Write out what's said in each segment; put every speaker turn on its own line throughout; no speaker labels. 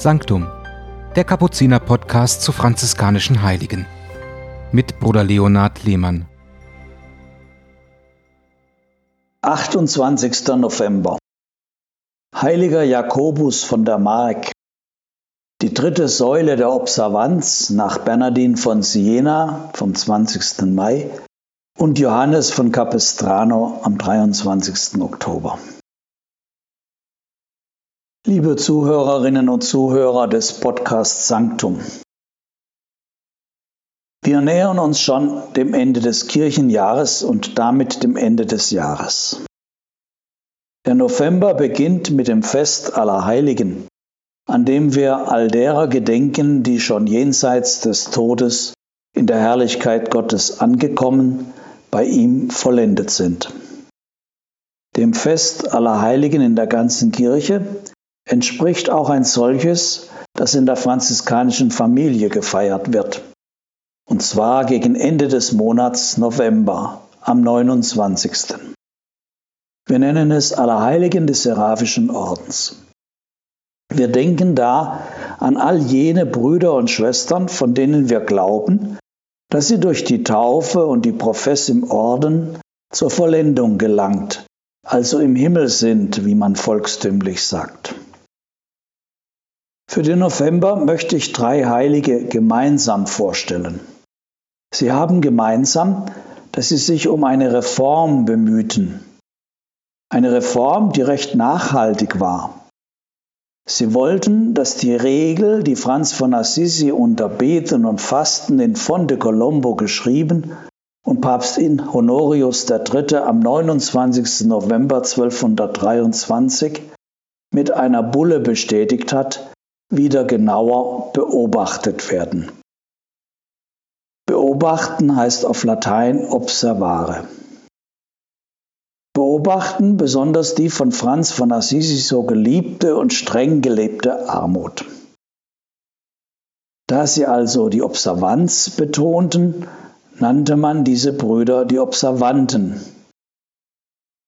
Sanctum, der Kapuziner-Podcast zu franziskanischen Heiligen. Mit Bruder Leonhard Lehmann.
28. November. Heiliger Jakobus von der Mark. Die dritte Säule der Observanz nach Bernardin von Siena vom 20. Mai und Johannes von Capistrano am 23. Oktober. Liebe Zuhörerinnen und Zuhörer des Podcasts Sanctum. Wir nähern uns schon dem Ende des Kirchenjahres und damit dem Ende des Jahres. Der November beginnt mit dem Fest aller Heiligen, an dem wir all derer gedenken, die schon jenseits des Todes in der Herrlichkeit Gottes angekommen, bei ihm vollendet sind. Dem Fest aller Heiligen in der ganzen Kirche entspricht auch ein solches, das in der franziskanischen Familie gefeiert wird. Und zwar gegen Ende des Monats November, am 29. Wir nennen es Allerheiligen des Seraphischen Ordens. Wir denken da an all jene Brüder und Schwestern, von denen wir glauben, dass sie durch die Taufe und die Profess im Orden zur Vollendung gelangt, also im Himmel sind, wie man volkstümlich sagt. Für den November möchte ich drei Heilige gemeinsam vorstellen. Sie haben gemeinsam, dass sie sich um eine Reform bemühten. Eine Reform, die recht nachhaltig war. Sie wollten, dass die Regel, die Franz von Assisi unter Beten und Fasten in Fonte Colombo geschrieben und Papst in Honorius III. am 29. November 1223 mit einer Bulle bestätigt hat, wieder genauer beobachtet werden. Beobachten heißt auf Latein observare. Beobachten besonders die von Franz von Assisi so geliebte und streng gelebte Armut. Da sie also die Observanz betonten, nannte man diese Brüder die Observanten.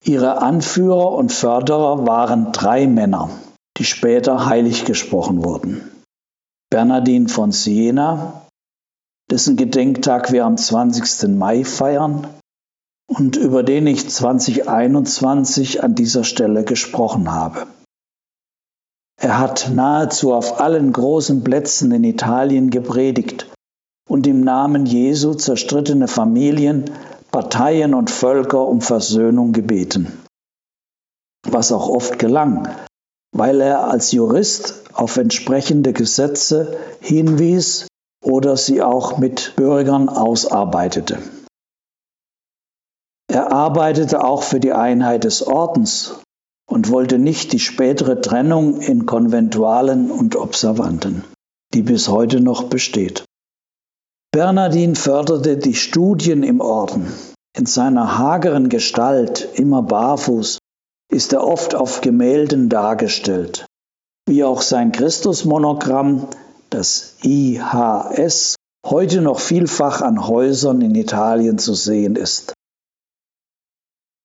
Ihre Anführer und Förderer waren drei Männer, die später heilig gesprochen wurden. Bernardin von Siena, dessen Gedenktag wir am 20. Mai feiern und über den ich 2021 an dieser Stelle gesprochen habe. Er hat nahezu auf allen großen Plätzen in Italien gepredigt und im Namen Jesu zerstrittene Familien, Parteien und Völker um Versöhnung gebeten. Was auch oft gelang, weil er als Jurist auf entsprechende Gesetze hinwies oder sie auch mit Bürgern ausarbeitete. Er arbeitete auch für die Einheit des Ordens und wollte nicht die spätere Trennung in Konventualen und Observanten, die bis heute noch besteht. Bernardin förderte die Studien im Orden. In seiner hageren Gestalt, immer barfuß, ist er oft auf Gemälden dargestellt, wie auch sein Christusmonogramm, das IHS, heute noch vielfach an Häusern in Italien zu sehen ist.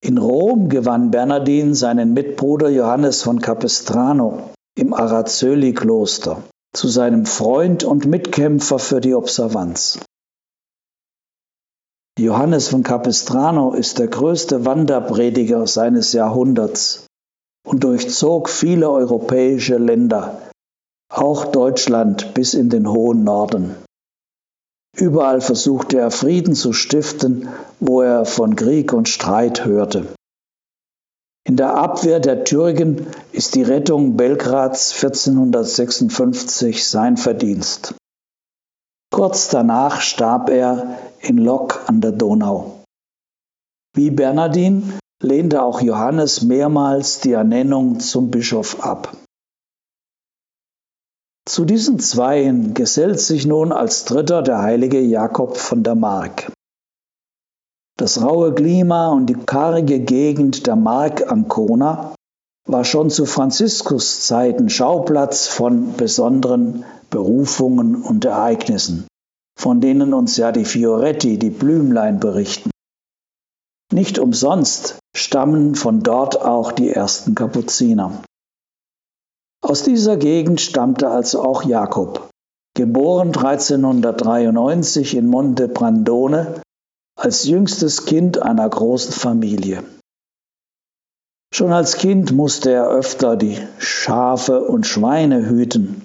In Rom gewann Bernardin seinen Mitbruder Johannes von Capistrano im Araceli-Kloster zu seinem Freund und Mitkämpfer für die Observanz. Johannes von Capistrano ist der größte Wanderprediger seines Jahrhunderts und durchzog viele europäische Länder, auch Deutschland bis in den hohen Norden. Überall versuchte er Frieden zu stiften, wo er von Krieg und Streit hörte. In der Abwehr der Türken ist die Rettung Belgrads 1456 sein Verdienst. Kurz danach starb er in Lok an der Donau. Wie Bernardin lehnte auch Johannes mehrmals die Ernennung zum Bischof ab. Zu diesen Zweien gesellt sich nun als dritter der heilige Jakob von der Mark. Das raue Klima und die karge Gegend der Mark Ancona war schon zu Franziskus Zeiten Schauplatz von besonderen Berufungen und Ereignissen, von denen uns ja die Fioretti, die Blümlein berichten. Nicht umsonst stammen von dort auch die ersten Kapuziner. Aus dieser Gegend stammte also auch Jakob, geboren 1393 in Monte Brandone als jüngstes Kind einer großen Familie. Schon als Kind musste er öfter die Schafe und Schweine hüten.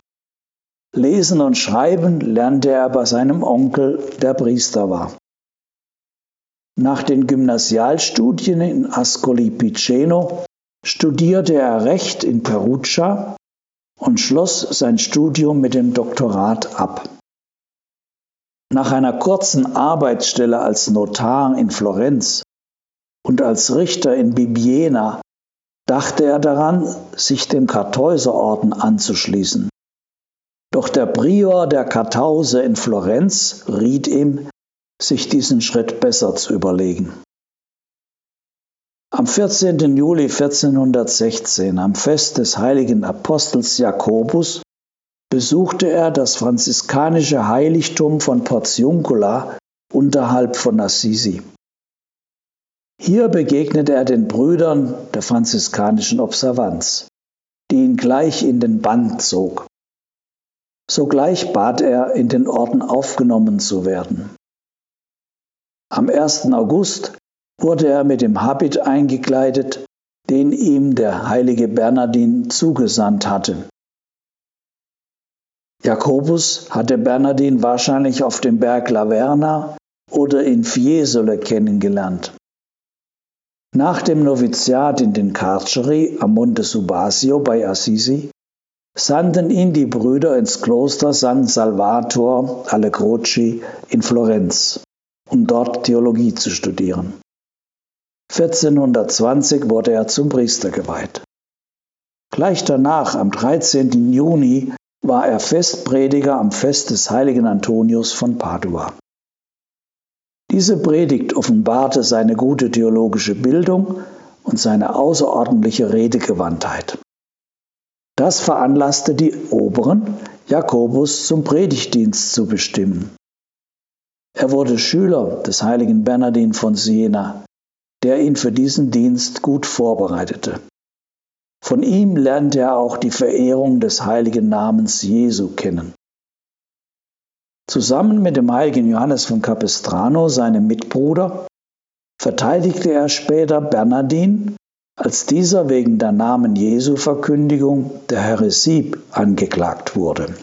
Lesen und Schreiben lernte er bei seinem Onkel, der Priester war. Nach den Gymnasialstudien in Ascoli Piceno studierte er Recht in Perugia und schloss sein Studium mit dem Doktorat ab. Nach einer kurzen Arbeitsstelle als Notar in Florenz und als Richter in Bibiena dachte er daran, sich dem Kartäuserorden anzuschließen. Doch der Prior der Kartause in Florenz riet ihm, sich diesen Schritt besser zu überlegen. Am 14. Juli 1416, am Fest des heiligen Apostels Jakobus, besuchte er das franziskanische Heiligtum von Portiuncula unterhalb von Assisi. Hier begegnete er den Brüdern der franziskanischen Observanz, die ihn gleich in den Bann zog. Sogleich bat er, in den Orden aufgenommen zu werden. Am 1. August wurde er mit dem Habit eingekleidet, den ihm der heilige Bernardin zugesandt hatte. Jakobus hatte Bernardin wahrscheinlich auf dem Berg Laverna oder in Fiesole kennengelernt. Nach dem Noviziat in den Carceri am Monte Subasio bei Assisi sandten ihn die Brüder ins Kloster San Salvator alle Croci in Florenz, um dort Theologie zu studieren. 1420 wurde er zum Priester geweiht. Gleich danach, am 13. Juni, war er Festprediger am Fest des heiligen Antonius von Padua. Diese Predigt offenbarte seine gute theologische Bildung und seine außerordentliche Redegewandtheit. Das veranlasste die Oberen, Jakobus zum Predigtdienst zu bestimmen. Er wurde Schüler des heiligen Bernardin von Siena, der ihn für diesen Dienst gut vorbereitete. Von ihm lernte er auch die Verehrung des heiligen Namens Jesu kennen. Zusammen mit dem heiligen Johannes von Capistrano, seinem Mitbruder, verteidigte er später Bernardin, als dieser wegen der Namen Jesu Verkündigung der Häresie angeklagt wurde.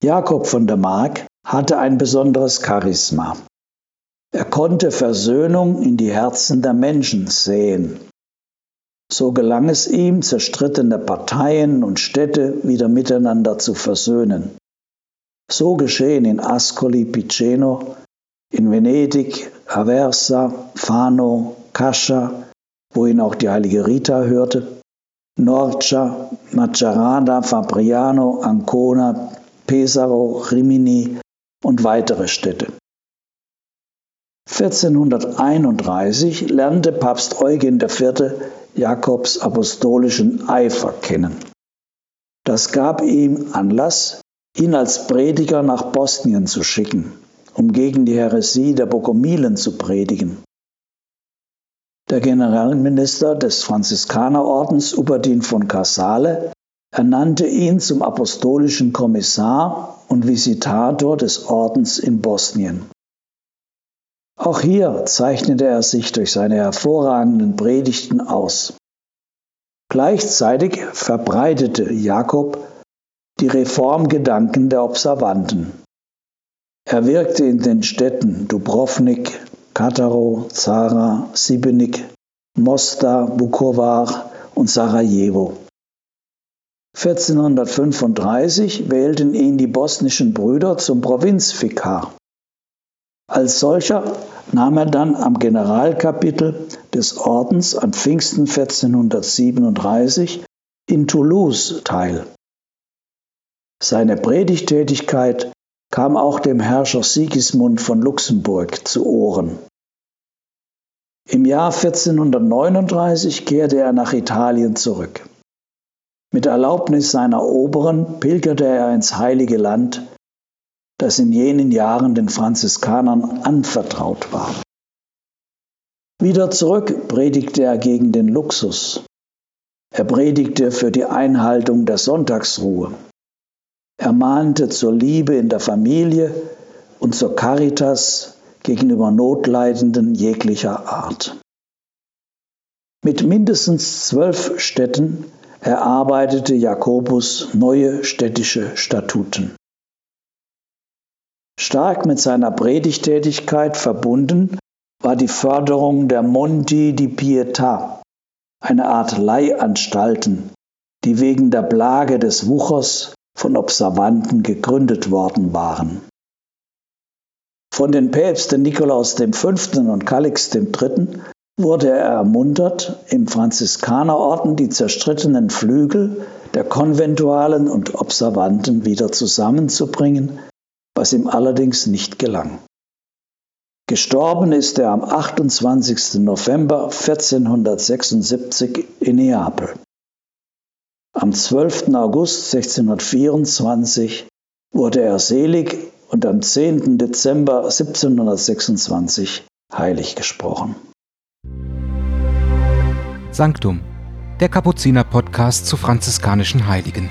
Jakob von der Mark hatte ein besonderes Charisma. Er konnte Versöhnung in die Herzen der Menschen sehen. So gelang es ihm, zerstrittene Parteien und Städte wieder miteinander zu versöhnen. So geschehen in Ascoli Piceno, in Venedig, Aversa, Fano, Cascia, wohin auch die heilige Rita hörte, Norcia, Macerata, Fabriano, Ancona, Pesaro, Rimini und weitere Städte. 1431 lernte Papst Eugen IV. Jakobs apostolischen Eifer kennen. Das gab ihm Anlass, ihn als Prediger nach Bosnien zu schicken, um gegen die Häresie der Bogomilen zu predigen. Der Generalminister des Franziskanerordens Uberdin von Casale ernannte ihn zum apostolischen Kommissar und Visitator des Ordens in Bosnien. Auch hier zeichnete er sich durch seine hervorragenden Predigten aus. Gleichzeitig verbreitete Jakob die Reformgedanken der Observanten. Er wirkte in den Städten Dubrovnik, Kataro, Zara, Sibenik, Mostar, Bukovar und Sarajevo. 1435 wählten ihn die bosnischen Brüder zum Provinzvikar. Als solcher nahm er dann am Generalkapitel des Ordens an Pfingsten 1437 in Toulouse teil. Seine Predigtätigkeit kam auch dem Herrscher Sigismund von Luxemburg zu Ohren. Im Jahr 1439 kehrte er nach Italien zurück. Mit Erlaubnis seiner Oberen pilgerte er ins heilige Land das in jenen Jahren den Franziskanern anvertraut war. Wieder zurück predigte er gegen den Luxus. Er predigte für die Einhaltung der Sonntagsruhe. Er mahnte zur Liebe in der Familie und zur Caritas gegenüber Notleidenden jeglicher Art. Mit mindestens zwölf Städten erarbeitete Jakobus neue städtische Statuten. Stark mit seiner Predigtätigkeit verbunden war die Förderung der Monti di Pietà, eine Art Leihanstalten, die wegen der Plage des Wuchers von Observanten gegründet worden waren. Von den Päpsten Nikolaus V. und Calix III. wurde er ermuntert, im Franziskanerorden die zerstrittenen Flügel der Konventualen und Observanten wieder zusammenzubringen, was ihm allerdings nicht gelang. Gestorben ist er am 28. November 1476 in Neapel. Am 12. August 1624 wurde er selig und am 10. Dezember 1726 heilig gesprochen.
Sanctum, der Kapuziner-Podcast zu franziskanischen Heiligen.